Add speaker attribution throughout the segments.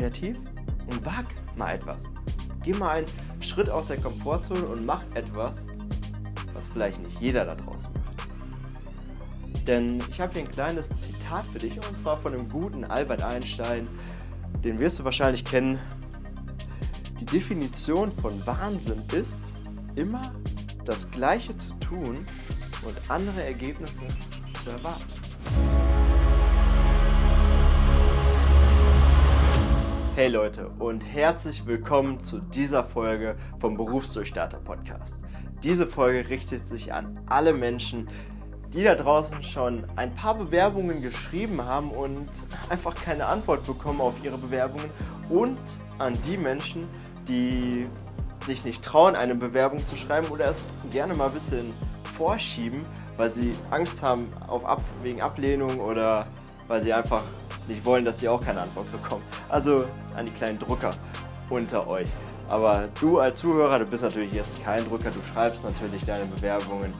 Speaker 1: kreativ und wag mal etwas. Geh mal einen Schritt aus der Komfortzone und mach etwas, was vielleicht nicht jeder da draußen macht. Denn ich habe hier ein kleines Zitat für dich und zwar von dem guten Albert Einstein. Den wirst du wahrscheinlich kennen. Die Definition von Wahnsinn ist, immer das Gleiche zu tun und andere Ergebnisse zu erwarten. Hey Leute und herzlich willkommen zu dieser Folge vom Berufsdurchstarter Podcast. Diese Folge richtet sich an alle Menschen, die da draußen schon ein paar Bewerbungen geschrieben haben und einfach keine Antwort bekommen auf ihre Bewerbungen und an die Menschen, die sich nicht trauen, eine Bewerbung zu schreiben oder es gerne mal ein bisschen vorschieben, weil sie Angst haben auf Ab wegen Ablehnung oder weil sie einfach nicht wollen, dass sie auch keine Antwort bekommen. Also an die kleinen Drucker unter euch. Aber du als Zuhörer, du bist natürlich jetzt kein Drucker, du schreibst natürlich deine Bewerbungen.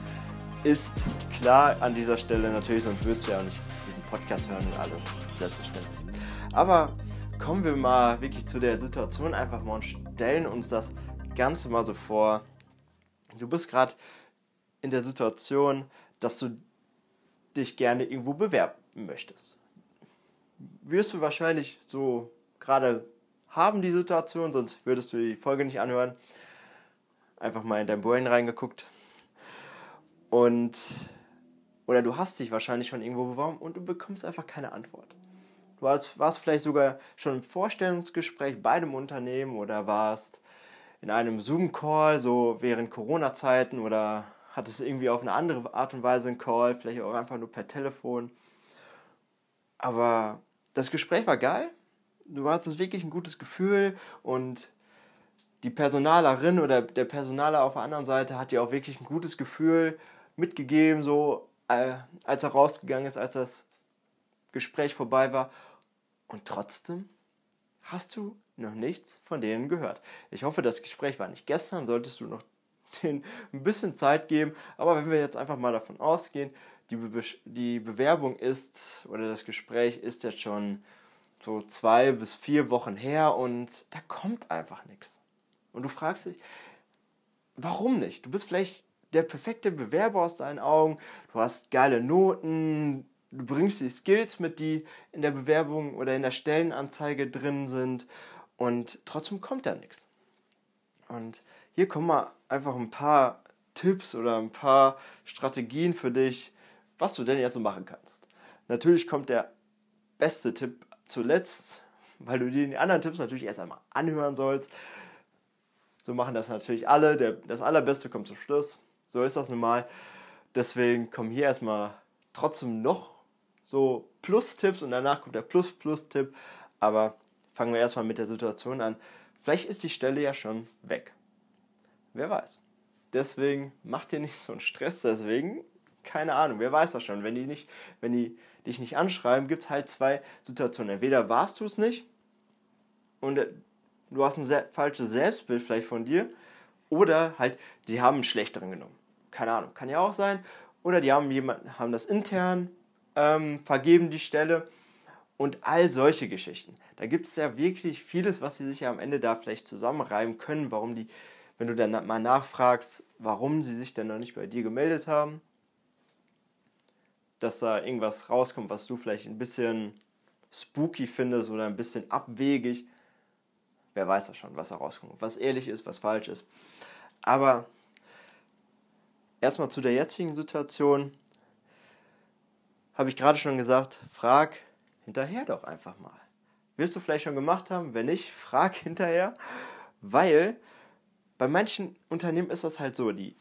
Speaker 1: Ist klar an dieser Stelle natürlich, sonst würdest du ja auch nicht diesen Podcast hören und alles. Selbstverständlich. Aber kommen wir mal wirklich zu der Situation einfach mal und stellen uns das Ganze mal so vor. Du bist gerade in der Situation, dass du dich gerne irgendwo bewerben möchtest wirst du wahrscheinlich so gerade haben, die Situation, sonst würdest du die Folge nicht anhören. Einfach mal in dein Brain reingeguckt. Und, oder du hast dich wahrscheinlich schon irgendwo beworben und du bekommst einfach keine Antwort. Du warst, warst vielleicht sogar schon im Vorstellungsgespräch bei einem Unternehmen oder warst in einem Zoom-Call, so während Corona-Zeiten oder hattest irgendwie auf eine andere Art und Weise einen Call, vielleicht auch einfach nur per Telefon. Aber das Gespräch war geil. Du hattest wirklich ein gutes Gefühl und die Personalerin oder der Personaler auf der anderen Seite hat dir auch wirklich ein gutes Gefühl mitgegeben, so äh, als er rausgegangen ist, als das Gespräch vorbei war. Und trotzdem hast du noch nichts von denen gehört. Ich hoffe, das Gespräch war nicht gestern, solltest du noch denen ein bisschen Zeit geben. Aber wenn wir jetzt einfach mal davon ausgehen, die, Be die Bewerbung ist oder das Gespräch ist jetzt schon so zwei bis vier Wochen her und da kommt einfach nichts. Und du fragst dich, warum nicht? Du bist vielleicht der perfekte Bewerber aus deinen Augen, du hast geile Noten, du bringst die Skills mit, die in der Bewerbung oder in der Stellenanzeige drin sind und trotzdem kommt da nichts. Und hier kommen mal einfach ein paar Tipps oder ein paar Strategien für dich, was du denn jetzt so machen kannst. Natürlich kommt der beste Tipp zuletzt, weil du dir die anderen Tipps natürlich erst einmal anhören sollst. So machen das natürlich alle. Der, das Allerbeste kommt zum Schluss. So ist das nun mal. Deswegen kommen hier erstmal trotzdem noch so Plus-Tipps und danach kommt der Plus-Plus-Tipp. Aber fangen wir erstmal mit der Situation an. Vielleicht ist die Stelle ja schon weg. Wer weiß. Deswegen mach dir nicht so einen Stress. Deswegen keine Ahnung, wer weiß das schon. Wenn die, nicht, wenn die dich nicht anschreiben, gibt es halt zwei Situationen. Entweder warst du es nicht und äh, du hast ein sehr, falsches Selbstbild vielleicht von dir oder halt, die haben einen schlechteren genommen. Keine Ahnung, kann ja auch sein. Oder die haben, jemanden, haben das intern ähm, vergeben, die Stelle und all solche Geschichten. Da gibt es ja wirklich vieles, was sie sich ja am Ende da vielleicht zusammenreiben können, warum die, wenn du dann mal nachfragst, warum sie sich denn noch nicht bei dir gemeldet haben dass da irgendwas rauskommt, was du vielleicht ein bisschen spooky findest oder ein bisschen abwegig. Wer weiß das schon, was da rauskommt, was ehrlich ist, was falsch ist. Aber erstmal zu der jetzigen Situation habe ich gerade schon gesagt, frag hinterher doch einfach mal. Wirst du vielleicht schon gemacht haben? Wenn nicht, frag hinterher, weil bei manchen Unternehmen ist das halt so, die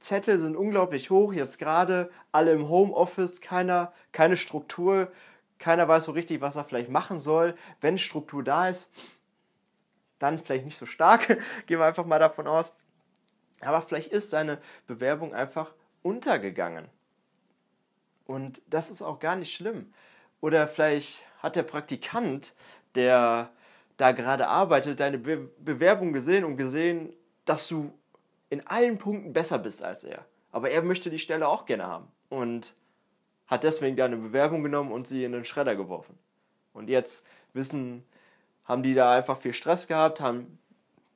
Speaker 1: Zettel sind unglaublich hoch, jetzt gerade alle im Homeoffice, keiner, keine Struktur, keiner weiß so richtig, was er vielleicht machen soll. Wenn Struktur da ist, dann vielleicht nicht so stark, gehen wir einfach mal davon aus. Aber vielleicht ist seine Bewerbung einfach untergegangen. Und das ist auch gar nicht schlimm. Oder vielleicht hat der Praktikant, der da gerade arbeitet, deine Be Bewerbung gesehen und gesehen, dass du in allen Punkten besser bist als er. Aber er möchte die Stelle auch gerne haben. Und hat deswegen deine Bewerbung genommen und sie in den Schredder geworfen. Und jetzt wissen, haben die da einfach viel Stress gehabt, haben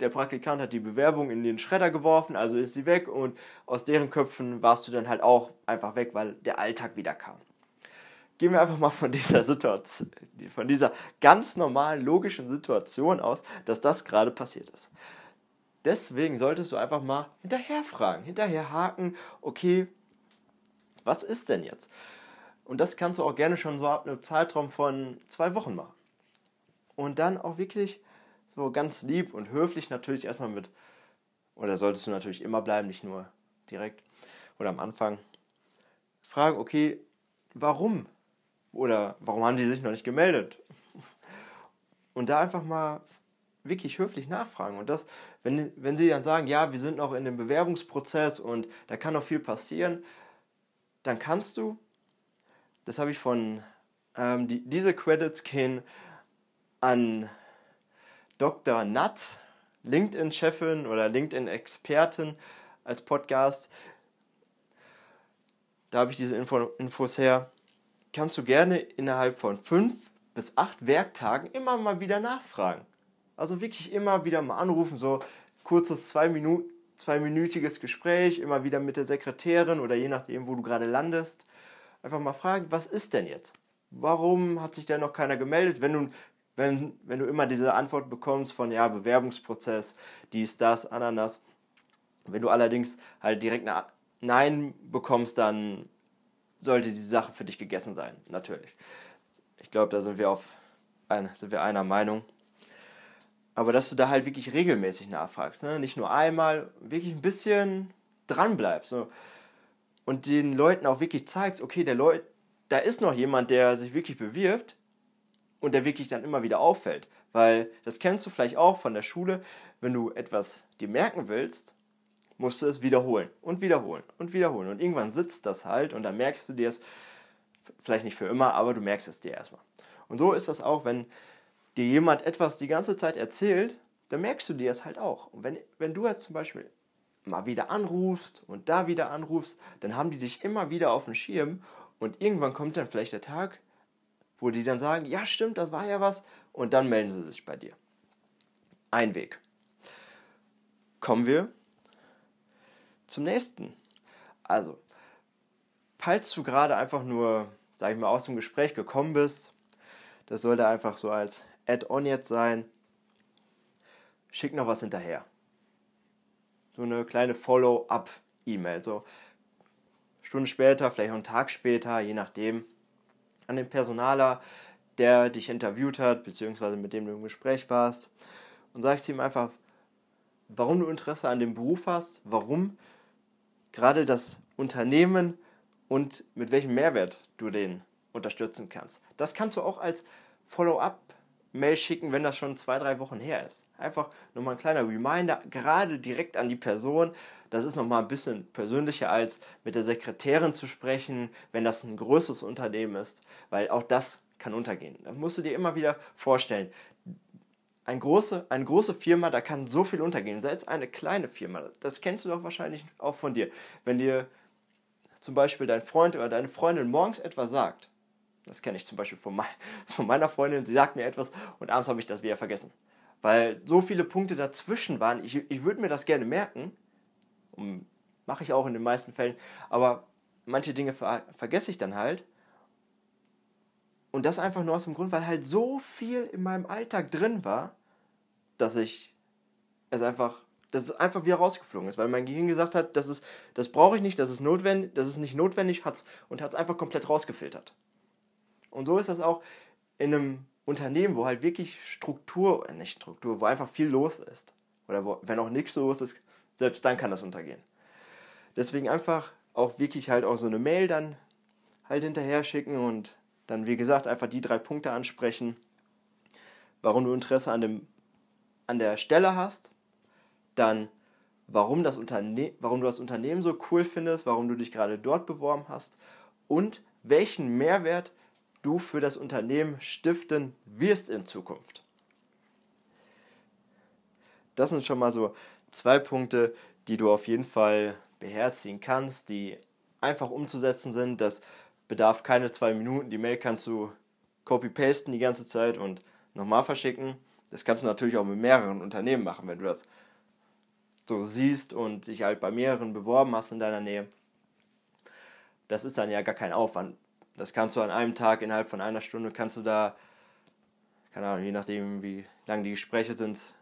Speaker 1: der Praktikant hat die Bewerbung in den Schredder geworfen, also ist sie weg und aus deren Köpfen warst du dann halt auch einfach weg, weil der Alltag wieder kam. Gehen wir einfach mal von dieser Situation, von dieser ganz normalen logischen Situation aus, dass das gerade passiert ist. Deswegen solltest du einfach mal hinterher fragen, hinterher haken, okay, was ist denn jetzt? Und das kannst du auch gerne schon so ab einem Zeitraum von zwei Wochen machen. Und dann auch wirklich so ganz lieb und höflich natürlich erstmal mit, oder solltest du natürlich immer bleiben, nicht nur direkt oder am Anfang, fragen, okay, warum? Oder warum haben die sich noch nicht gemeldet? Und da einfach mal wirklich höflich nachfragen. Und das, wenn, wenn sie dann sagen, ja, wir sind noch in dem Bewerbungsprozess und da kann noch viel passieren, dann kannst du, das habe ich von, ähm, die, diese Credits gehen an Dr. Nutt, LinkedIn-Chefin oder LinkedIn-Expertin als Podcast. Da habe ich diese Info, Infos her. Kannst du gerne innerhalb von fünf bis acht Werktagen immer mal wieder nachfragen. Also wirklich immer wieder mal anrufen, so kurzes zwei Minuten, zweiminütiges Gespräch, immer wieder mit der Sekretärin oder je nachdem, wo du gerade landest. Einfach mal fragen, was ist denn jetzt? Warum hat sich denn noch keiner gemeldet? Wenn du wenn, wenn du immer diese Antwort bekommst von, ja, Bewerbungsprozess, dies, das, Ananas. Wenn du allerdings halt direkt eine Nein bekommst, dann sollte die Sache für dich gegessen sein, natürlich. Ich glaube, da sind wir auf sind wir einer Meinung. Aber dass du da halt wirklich regelmäßig nachfragst, ne? nicht nur einmal, wirklich ein bisschen dran bleibst. So. Und den Leuten auch wirklich zeigst, okay, der Leut, da ist noch jemand, der sich wirklich bewirbt, und der wirklich dann immer wieder auffällt. Weil das kennst du vielleicht auch von der Schule, wenn du etwas dir merken willst, musst du es wiederholen und wiederholen und wiederholen. Und irgendwann sitzt das halt und dann merkst du dir es, vielleicht nicht für immer, aber du merkst es dir erstmal. Und so ist das auch, wenn dir jemand etwas die ganze Zeit erzählt, dann merkst du dir es halt auch. Und wenn, wenn du jetzt zum Beispiel mal wieder anrufst und da wieder anrufst, dann haben die dich immer wieder auf dem Schirm und irgendwann kommt dann vielleicht der Tag, wo die dann sagen, ja stimmt, das war ja was, und dann melden sie sich bei dir. Ein Weg. Kommen wir zum nächsten. Also, falls du gerade einfach nur, sag ich mal, aus dem Gespräch gekommen bist, das sollte einfach so als Add-on jetzt sein, schick noch was hinterher. So eine kleine Follow-up-E-Mail. So Stunden später, vielleicht auch einen Tag später, je nachdem an den Personaler, der dich interviewt hat, beziehungsweise mit dem du im Gespräch warst, und sagst ihm einfach, warum du Interesse an dem Beruf hast, warum gerade das Unternehmen und mit welchem Mehrwert du den unterstützen kannst. Das kannst du auch als Follow-up-Mail schicken, wenn das schon zwei, drei Wochen her ist. Einfach nochmal ein kleiner Reminder, gerade direkt an die Person, das ist nochmal ein bisschen persönlicher als mit der Sekretärin zu sprechen, wenn das ein größeres Unternehmen ist, weil auch das kann untergehen. Da musst du dir immer wieder vorstellen, eine große, eine große Firma, da kann so viel untergehen. Sei es eine kleine Firma, das kennst du doch wahrscheinlich auch von dir. Wenn dir zum Beispiel dein Freund oder deine Freundin morgens etwas sagt, das kenne ich zum Beispiel von, mein, von meiner Freundin, sie sagt mir etwas und abends habe ich das wieder vergessen. Weil so viele Punkte dazwischen waren, ich, ich würde mir das gerne merken, Mache ich auch in den meisten Fällen. Aber manche Dinge ver vergesse ich dann halt. Und das einfach nur aus dem Grund, weil halt so viel in meinem Alltag drin war, dass ich es einfach, dass es einfach wieder rausgeflogen ist, weil mein Gehirn gesagt hat, das das brauche ich nicht, das ist notwendig, das ist nicht notwendig, hat's und hat es einfach komplett rausgefiltert. Und so ist das auch in einem Unternehmen, wo halt wirklich Struktur, äh, nicht Struktur, wo einfach viel los ist. Oder wo, wenn auch nichts los ist, selbst dann kann das untergehen. Deswegen einfach auch wirklich halt auch so eine Mail dann halt hinterher schicken und dann, wie gesagt, einfach die drei Punkte ansprechen, warum du Interesse an, dem, an der Stelle hast, dann warum, das Unterne warum du das Unternehmen so cool findest, warum du dich gerade dort beworben hast und welchen Mehrwert du für das Unternehmen stiften wirst in Zukunft. Das sind schon mal so zwei Punkte, die du auf jeden Fall beherzigen kannst, die einfach umzusetzen sind. Das bedarf keine zwei Minuten. Die Mail kannst du copy-pasten die ganze Zeit und nochmal verschicken. Das kannst du natürlich auch mit mehreren Unternehmen machen, wenn du das so siehst und dich halt bei mehreren beworben hast in deiner Nähe. Das ist dann ja gar kein Aufwand. Das kannst du an einem Tag innerhalb von einer Stunde kannst du da, keine Ahnung, je nachdem wie lang die Gespräche sind,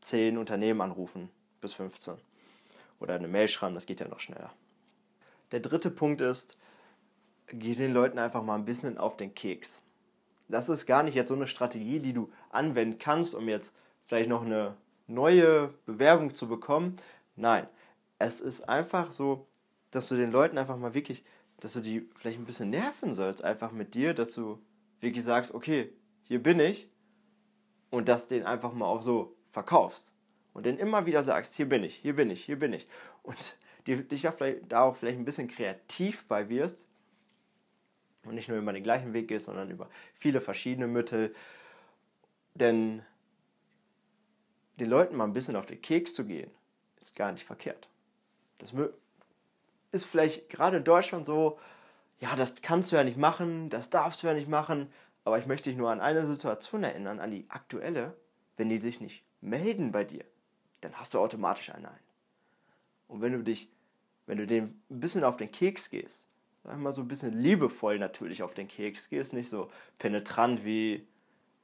Speaker 1: zehn Unternehmen anrufen bis 15. Oder eine Mail schreiben, das geht ja noch schneller. Der dritte Punkt ist, geh den Leuten einfach mal ein bisschen auf den Keks. Das ist gar nicht jetzt so eine Strategie, die du anwenden kannst, um jetzt vielleicht noch eine neue Bewerbung zu bekommen. Nein, es ist einfach so, dass du den Leuten einfach mal wirklich, dass du die vielleicht ein bisschen nerven sollst, einfach mit dir, dass du wirklich sagst, okay, hier bin ich und dass den einfach mal auch so verkaufst und den immer wieder sagst, hier bin ich, hier bin ich, hier bin ich und dich da, vielleicht, da auch vielleicht ein bisschen kreativ bei wirst und nicht nur immer den gleichen Weg gehst, sondern über viele verschiedene Mittel, denn den Leuten mal ein bisschen auf den Keks zu gehen, ist gar nicht verkehrt. Das ist vielleicht gerade in Deutschland so, ja, das kannst du ja nicht machen, das darfst du ja nicht machen, aber ich möchte dich nur an eine Situation erinnern, an die aktuelle, wenn die sich nicht melden bei dir, dann hast du automatisch ein Nein. Und wenn du dich, wenn du dem ein bisschen auf den Keks gehst, sag mal so ein bisschen liebevoll natürlich auf den Keks gehst, nicht so penetrant wie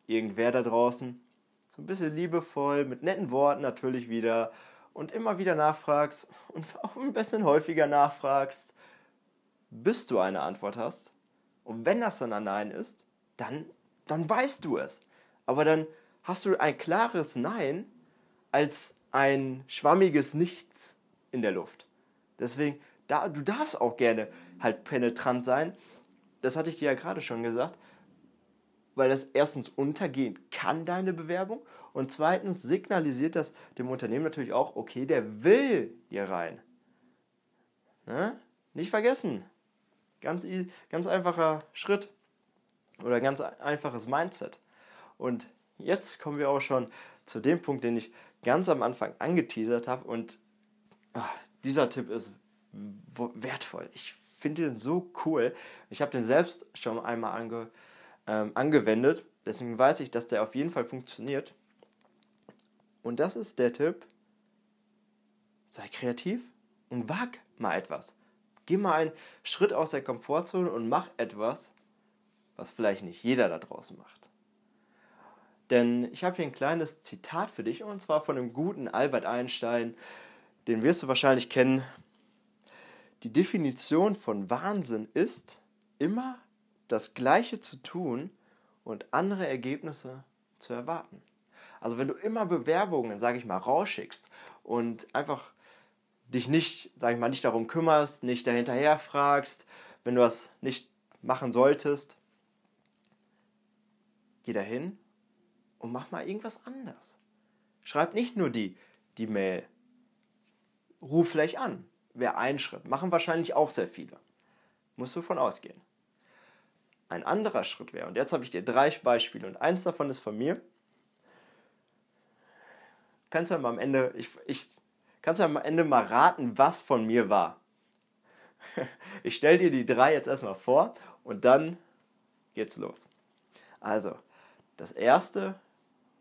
Speaker 1: irgendwer da draußen, so ein bisschen liebevoll, mit netten Worten natürlich wieder und immer wieder nachfragst und auch ein bisschen häufiger nachfragst, bis du eine Antwort hast. Und wenn das dann ein Nein ist, dann, dann weißt du es. Aber dann hast du ein klares Nein als ein schwammiges Nichts in der Luft. Deswegen, da, du darfst auch gerne halt penetrant sein. Das hatte ich dir ja gerade schon gesagt weil das erstens untergehen kann, deine Bewerbung, und zweitens signalisiert das dem Unternehmen natürlich auch, okay, der will hier rein. Ne? Nicht vergessen. Ganz, ganz einfacher Schritt oder ganz einfaches Mindset. Und jetzt kommen wir auch schon zu dem Punkt, den ich ganz am Anfang angeteasert habe. Und ach, dieser Tipp ist wertvoll. Ich finde den so cool. Ich habe den selbst schon einmal ange, ähm, angewendet. Deswegen weiß ich, dass der auf jeden Fall funktioniert. Und das ist der Tipp. Sei kreativ und wag mal etwas. Geh mal einen Schritt aus der Komfortzone und mach etwas, was vielleicht nicht jeder da draußen macht. Denn ich habe hier ein kleines Zitat für dich und zwar von dem guten Albert Einstein. Den wirst du wahrscheinlich kennen. Die Definition von Wahnsinn ist, immer das Gleiche zu tun und andere Ergebnisse zu erwarten. Also wenn du immer Bewerbungen, sage ich mal, rausschickst und einfach dich nicht, sage ich mal, nicht darum kümmerst, nicht dahinterher fragst, wenn du das nicht machen solltest, geh dahin und mach mal irgendwas anders. Schreib nicht nur die, die Mail. Ruf vielleicht an. Wäre ein Schritt. Machen wahrscheinlich auch sehr viele. Musst du von ausgehen ein anderer Schritt wäre, und jetzt habe ich dir drei Beispiele und eins davon ist von mir, kannst du mal am Ende, ich, ich, kannst du am Ende mal raten, was von mir war. Ich stelle dir die drei jetzt erstmal vor und dann geht's los. Also, das erste,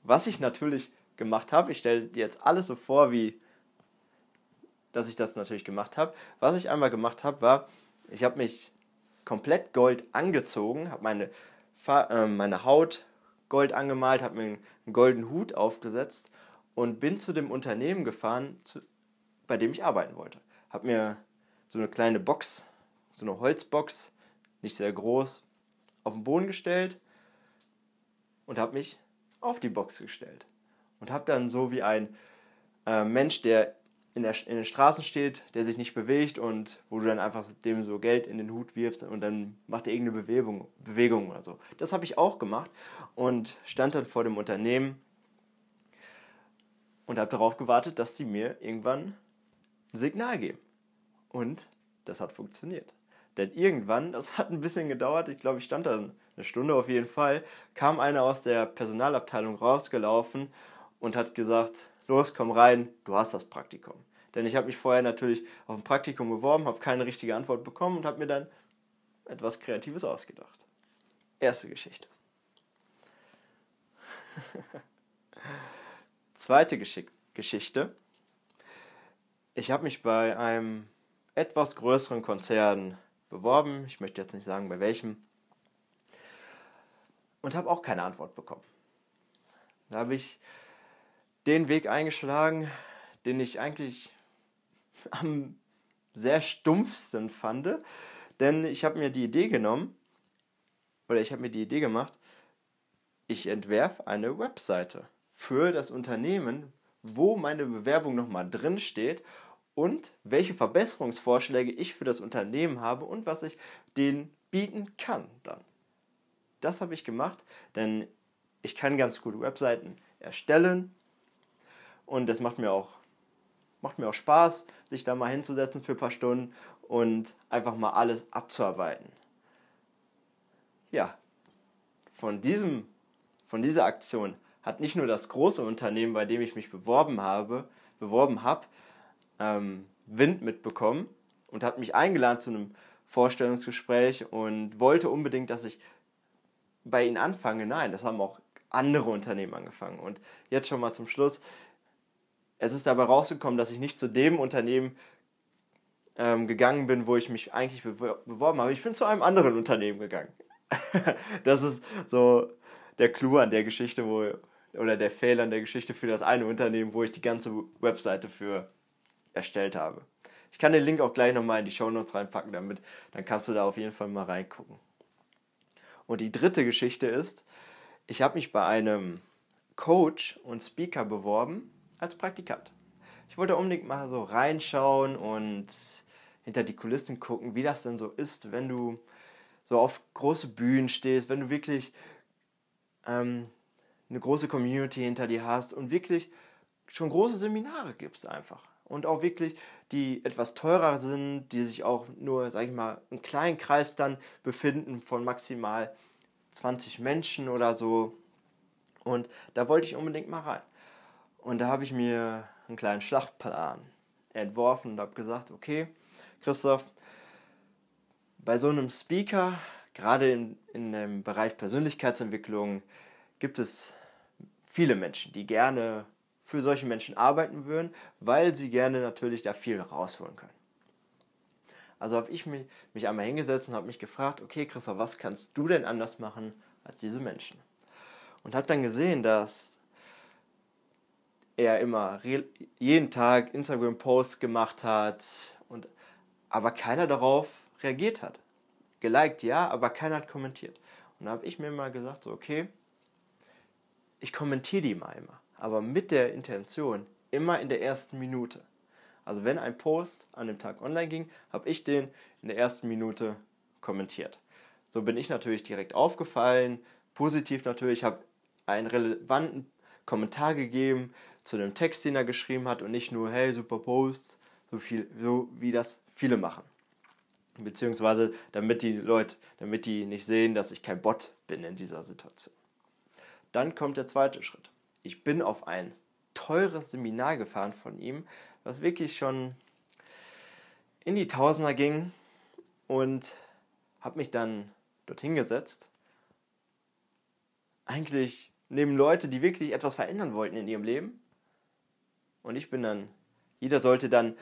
Speaker 1: was ich natürlich gemacht habe, ich stelle dir jetzt alles so vor, wie dass ich das natürlich gemacht habe. Was ich einmal gemacht habe, war, ich habe mich komplett Gold angezogen, habe meine, äh, meine Haut Gold angemalt, habe mir einen goldenen Hut aufgesetzt und bin zu dem Unternehmen gefahren, zu, bei dem ich arbeiten wollte. Habe mir so eine kleine Box, so eine Holzbox, nicht sehr groß, auf den Boden gestellt und habe mich auf die Box gestellt. Und habe dann so wie ein äh, Mensch, der in, der, in den Straßen steht, der sich nicht bewegt und wo du dann einfach dem so Geld in den Hut wirfst und dann macht er irgendeine Bewegung, Bewegung oder so. Das habe ich auch gemacht und stand dann vor dem Unternehmen und habe darauf gewartet, dass sie mir irgendwann ein Signal geben. Und das hat funktioniert. Denn irgendwann, das hat ein bisschen gedauert, ich glaube, ich stand da eine Stunde auf jeden Fall, kam einer aus der Personalabteilung rausgelaufen und hat gesagt, los, komm rein, du hast das Praktikum. Denn ich habe mich vorher natürlich auf ein Praktikum beworben, habe keine richtige Antwort bekommen und habe mir dann etwas Kreatives ausgedacht. Erste Geschichte. Zweite Geschick Geschichte. Ich habe mich bei einem etwas größeren Konzern beworben. Ich möchte jetzt nicht sagen, bei welchem. Und habe auch keine Antwort bekommen. Da habe ich den Weg eingeschlagen, den ich eigentlich am sehr stumpfsten fand. Denn ich habe mir die Idee genommen, oder ich habe mir die Idee gemacht, ich entwerfe eine Webseite für das Unternehmen, wo meine Bewerbung nochmal drin steht und welche Verbesserungsvorschläge ich für das Unternehmen habe und was ich denen bieten kann dann. Das habe ich gemacht, denn ich kann ganz gute Webseiten erstellen und das macht mir auch macht mir auch Spaß, sich da mal hinzusetzen für ein paar Stunden und einfach mal alles abzuarbeiten. Ja, von diesem von dieser Aktion hat nicht nur das große Unternehmen, bei dem ich mich beworben habe, beworben habe, ähm, Wind mitbekommen und hat mich eingeladen zu einem Vorstellungsgespräch und wollte unbedingt, dass ich bei ihnen anfange. Nein, das haben auch andere Unternehmen angefangen. Und jetzt schon mal zum Schluss. Es ist dabei rausgekommen, dass ich nicht zu dem Unternehmen ähm, gegangen bin, wo ich mich eigentlich beworben habe. Ich bin zu einem anderen Unternehmen gegangen. das ist so der Clou an der Geschichte, wo oder der Fehler an der Geschichte für das eine Unternehmen, wo ich die ganze Webseite für erstellt habe. Ich kann den Link auch gleich nochmal in die Show Notes reinpacken, damit dann kannst du da auf jeden Fall mal reingucken. Und die dritte Geschichte ist, ich habe mich bei einem Coach und Speaker beworben als Praktikant. Ich wollte unbedingt mal so reinschauen und hinter die Kulissen gucken, wie das denn so ist, wenn du so auf große Bühnen stehst, wenn du wirklich ähm, eine große Community hinter dir hast und wirklich schon große Seminare gibst einfach. Und auch wirklich, die etwas teurer sind, die sich auch nur, sag ich mal, im kleinen Kreis dann befinden von maximal 20 Menschen oder so. Und da wollte ich unbedingt mal rein. Und da habe ich mir einen kleinen Schlachtplan entworfen und habe gesagt, okay, Christoph, bei so einem Speaker, gerade in, in dem Bereich Persönlichkeitsentwicklung, gibt es viele Menschen, die gerne für solche Menschen arbeiten würden, weil sie gerne natürlich da viel rausholen können. Also habe ich mich, mich einmal hingesetzt und habe mich gefragt, okay Christoph, was kannst du denn anders machen als diese Menschen? Und habe dann gesehen, dass er immer jeden Tag Instagram-Posts gemacht hat, und, aber keiner darauf reagiert hat. Geliked ja, aber keiner hat kommentiert. Und da habe ich mir mal gesagt, so okay, ich kommentiere die mal immer, aber mit der Intention, immer in der ersten Minute. Also wenn ein Post an dem Tag online ging, habe ich den in der ersten Minute kommentiert. So bin ich natürlich direkt aufgefallen, positiv natürlich, habe einen relevanten Kommentar gegeben zu dem Text, den er geschrieben hat und nicht nur, hey, super Post, so, viel, so wie das viele machen. Beziehungsweise damit die Leute, damit die nicht sehen, dass ich kein Bot bin in dieser Situation. Dann kommt der zweite Schritt. Ich bin auf ein teures Seminar gefahren von ihm, was wirklich schon in die Tausender ging und habe mich dann dorthin gesetzt. Eigentlich neben Leute, die wirklich etwas verändern wollten in ihrem Leben. Und ich bin dann, jeder sollte dann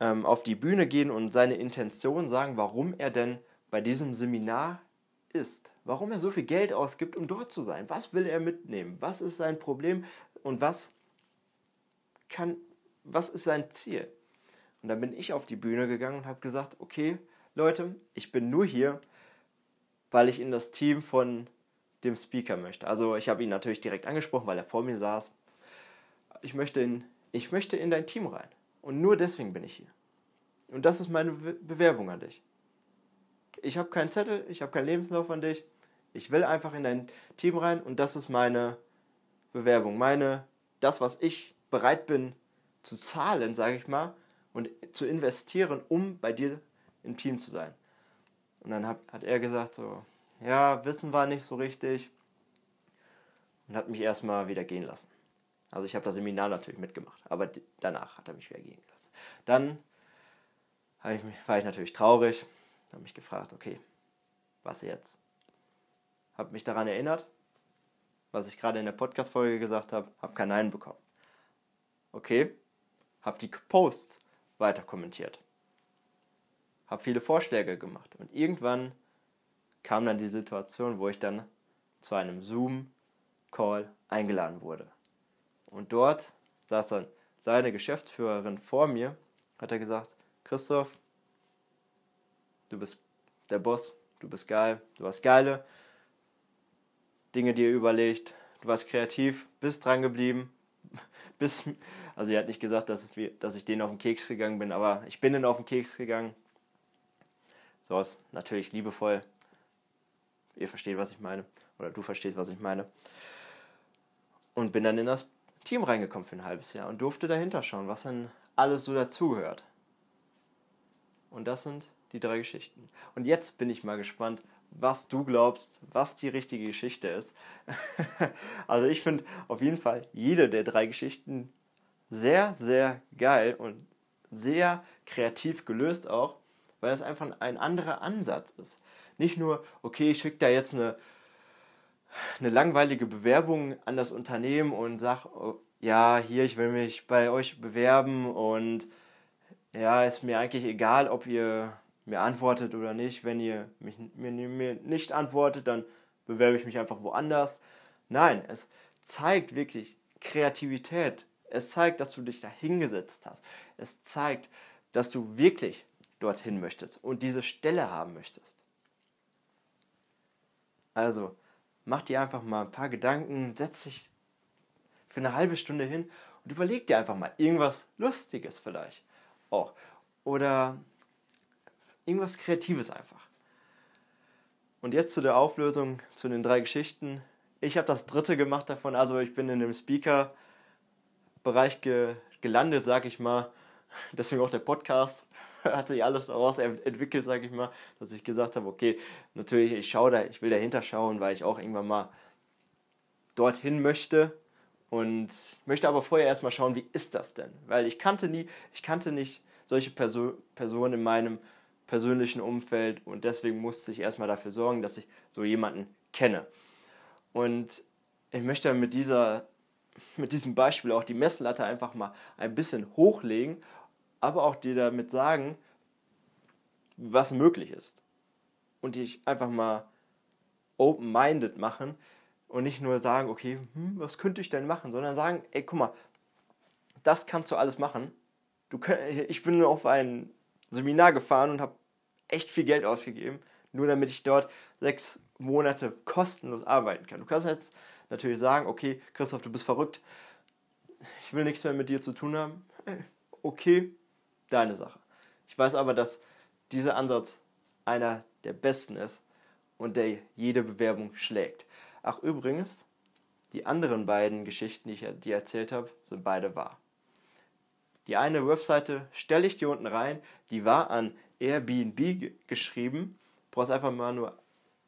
Speaker 1: ähm, auf die Bühne gehen und seine Intention sagen, warum er denn bei diesem Seminar ist, warum er so viel Geld ausgibt, um dort zu sein. Was will er mitnehmen? Was ist sein Problem und was kann, was ist sein Ziel? Und dann bin ich auf die Bühne gegangen und habe gesagt, okay, Leute, ich bin nur hier, weil ich in das Team von dem Speaker möchte. Also ich habe ihn natürlich direkt angesprochen, weil er vor mir saß. Ich möchte in, ich möchte in dein Team rein. Und nur deswegen bin ich hier. Und das ist meine Bewerbung an dich ich habe keinen Zettel, ich habe keinen Lebenslauf an dich. Ich will einfach in dein Team rein und das ist meine Bewerbung, meine das, was ich bereit bin zu zahlen, sage ich mal, und zu investieren, um bei dir im Team zu sein. Und dann hat, hat er gesagt so, ja, Wissen war nicht so richtig und hat mich erstmal wieder gehen lassen. Also ich habe das Seminar natürlich mitgemacht, aber danach hat er mich wieder gehen lassen. Dann ich, war ich natürlich traurig, habe mich gefragt, okay, was jetzt? Habe mich daran erinnert, was ich gerade in der Podcast-Folge gesagt habe, habe kein Nein bekommen. Okay, habe die Posts weiter kommentiert. Habe viele Vorschläge gemacht. Und irgendwann kam dann die Situation, wo ich dann zu einem Zoom-Call eingeladen wurde. Und dort saß dann seine Geschäftsführerin vor mir, hat er gesagt, Christoph, du bist der Boss, du bist geil, du hast geile Dinge dir überlegt, du warst kreativ, bist dran geblieben, bis, also er hat nicht gesagt, dass, wir, dass ich denen auf den Keks gegangen bin, aber ich bin denen auf den Keks gegangen. So ist natürlich liebevoll. Ihr versteht, was ich meine. Oder du verstehst, was ich meine. Und bin dann in das Team reingekommen für ein halbes Jahr und durfte dahinter schauen, was dann alles so dazugehört. Und das sind die drei Geschichten. Und jetzt bin ich mal gespannt, was du glaubst, was die richtige Geschichte ist. also ich finde auf jeden Fall jede der drei Geschichten sehr, sehr geil und sehr kreativ gelöst auch, weil das einfach ein anderer Ansatz ist. Nicht nur, okay, ich schicke da jetzt eine, eine langweilige Bewerbung an das Unternehmen und sage, oh, ja, hier, ich will mich bei euch bewerben und ja, ist mir eigentlich egal, ob ihr mir antwortet oder nicht. Wenn ihr mich, mir, mir nicht antwortet, dann bewerbe ich mich einfach woanders. Nein, es zeigt wirklich Kreativität. Es zeigt, dass du dich da hingesetzt hast. Es zeigt, dass du wirklich dorthin möchtest und diese Stelle haben möchtest. Also, mach dir einfach mal ein paar Gedanken, setz dich für eine halbe Stunde hin und überleg dir einfach mal irgendwas Lustiges vielleicht auch. Oder irgendwas Kreatives einfach. Und jetzt zu der Auflösung zu den drei Geschichten. Ich habe das dritte gemacht davon, also ich bin in dem Speaker-Bereich ge gelandet, sag ich mal. Deswegen auch der Podcast hat sich alles daraus entwickelt, sag ich mal, dass ich gesagt habe, okay, natürlich, ich schaue da, ich will dahinter schauen, weil ich auch irgendwann mal dorthin möchte und möchte aber vorher erstmal schauen, wie ist das denn? Weil ich kannte nie, ich kannte nicht solche Perso Personen in meinem persönlichen Umfeld und deswegen musste ich erstmal dafür sorgen, dass ich so jemanden kenne. Und ich möchte mit, dieser, mit diesem Beispiel auch die Messlatte einfach mal ein bisschen hochlegen, aber auch dir damit sagen, was möglich ist. Und dich einfach mal open-minded machen und nicht nur sagen, okay, hm, was könnte ich denn machen, sondern sagen, ey, guck mal, das kannst du alles machen. Du könnt, ich bin auf ein Seminar gefahren und habe echt viel Geld ausgegeben, nur damit ich dort sechs Monate kostenlos arbeiten kann. Du kannst jetzt natürlich sagen, okay, Christoph, du bist verrückt, ich will nichts mehr mit dir zu tun haben. Okay, deine Sache. Ich weiß aber, dass dieser Ansatz einer der besten ist und der jede Bewerbung schlägt. Ach übrigens, die anderen beiden Geschichten, die ich dir erzählt habe, sind beide wahr. Die eine Webseite stelle ich dir unten rein, die war an Airbnb geschrieben. Du brauchst einfach mal nur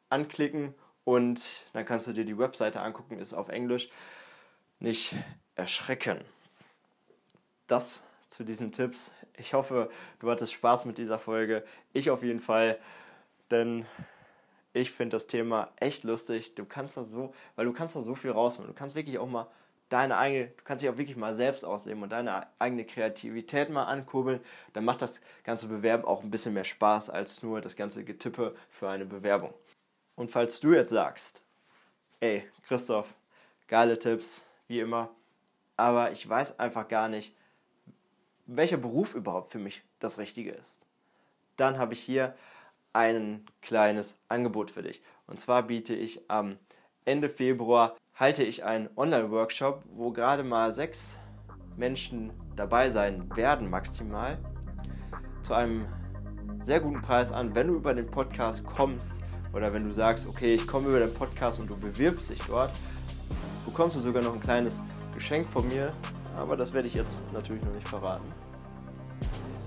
Speaker 1: anklicken und dann kannst du dir die Webseite angucken, ist auf Englisch. Nicht erschrecken. Das zu diesen Tipps. Ich hoffe, du hattest Spaß mit dieser Folge. Ich auf jeden Fall, denn ich finde das Thema echt lustig. Du kannst da so, weil du kannst da so viel rausholen. Du kannst wirklich auch mal deine eigene, du kannst dich auch wirklich mal selbst ausleben und deine eigene Kreativität mal ankurbeln, dann macht das ganze Bewerben auch ein bisschen mehr Spaß als nur das ganze Getippe für eine Bewerbung. Und falls du jetzt sagst, ey, Christoph, geile Tipps, wie immer, aber ich weiß einfach gar nicht, welcher Beruf überhaupt für mich das Richtige ist, dann habe ich hier ein kleines Angebot für dich. Und zwar biete ich am Ende Februar halte ich einen Online-Workshop, wo gerade mal sechs Menschen dabei sein werden maximal, zu einem sehr guten Preis an, wenn du über den Podcast kommst oder wenn du sagst, okay, ich komme über den Podcast und du bewirbst dich dort, bekommst du sogar noch ein kleines Geschenk von mir, aber das werde ich jetzt natürlich noch nicht verraten.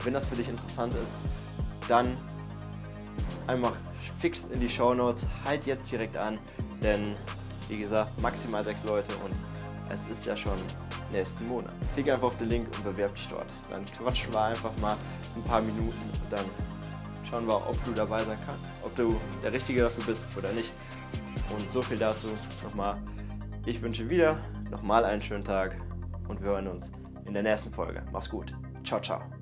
Speaker 1: Wenn das für dich interessant ist, dann einfach fix in die Show Notes, halt jetzt direkt an, denn wie gesagt, maximal sechs Leute und es ist ja schon nächsten Monat. Klick einfach auf den Link und bewerb dich dort. Dann quatschen wir einfach mal ein paar Minuten und dann schauen wir, ob du dabei sein kannst, ob du der Richtige dafür bist oder nicht. Und so viel dazu. Nochmal Ich wünsche wieder nochmal einen schönen Tag und wir hören uns in der nächsten Folge. Mach's gut. Ciao, ciao.